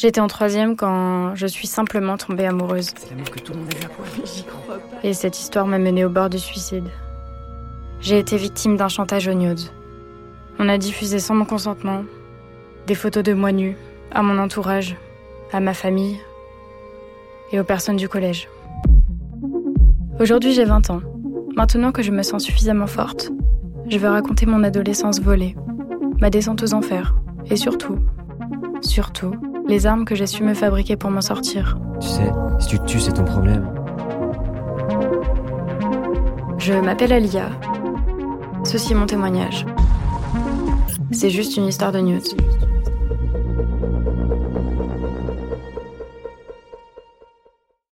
J'étais en troisième quand je suis simplement tombée amoureuse. C'est l'amour que tout le monde a quoi, mais j'y crois pas. Et cette histoire m'a menée au bord du suicide. J'ai été victime d'un chantage au nude. On a diffusé sans mon consentement des photos de moi nue à mon entourage, à ma famille et aux personnes du collège. Aujourd'hui, j'ai 20 ans. Maintenant que je me sens suffisamment forte, je veux raconter mon adolescence volée, ma descente aux enfers et surtout, surtout, les armes que j'ai su me fabriquer pour m'en sortir. Tu sais, si tu te tues, c'est ton problème. Je m'appelle Alia. Ceci est mon témoignage. C'est juste une histoire de news.